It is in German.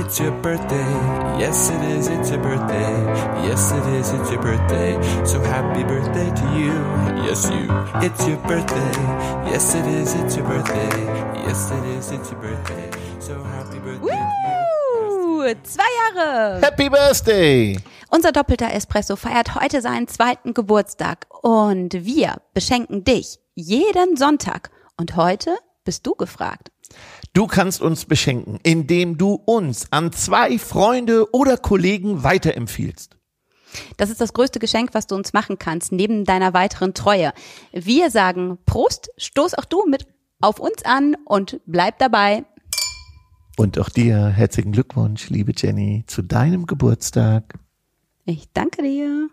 It's your birthday. Yes, it is. It's your birthday. Yes, it is. It's your birthday. So happy birthday to you. Yes, you. It's your birthday. Yes, it is. It's your birthday. Yes, it is. It's your birthday. So happy birthday Woo! Zwei Jahre! Happy Birthday! Unser doppelter Espresso feiert heute seinen zweiten Geburtstag und wir beschenken dich jeden Sonntag. Und heute bist du gefragt. Du kannst uns beschenken, indem du uns an zwei Freunde oder Kollegen weiterempfiehlst. Das ist das größte Geschenk, was du uns machen kannst, neben deiner weiteren Treue. Wir sagen Prost, stoß auch du mit auf uns an und bleib dabei. Und auch dir herzlichen Glückwunsch, liebe Jenny, zu deinem Geburtstag. Ich danke dir.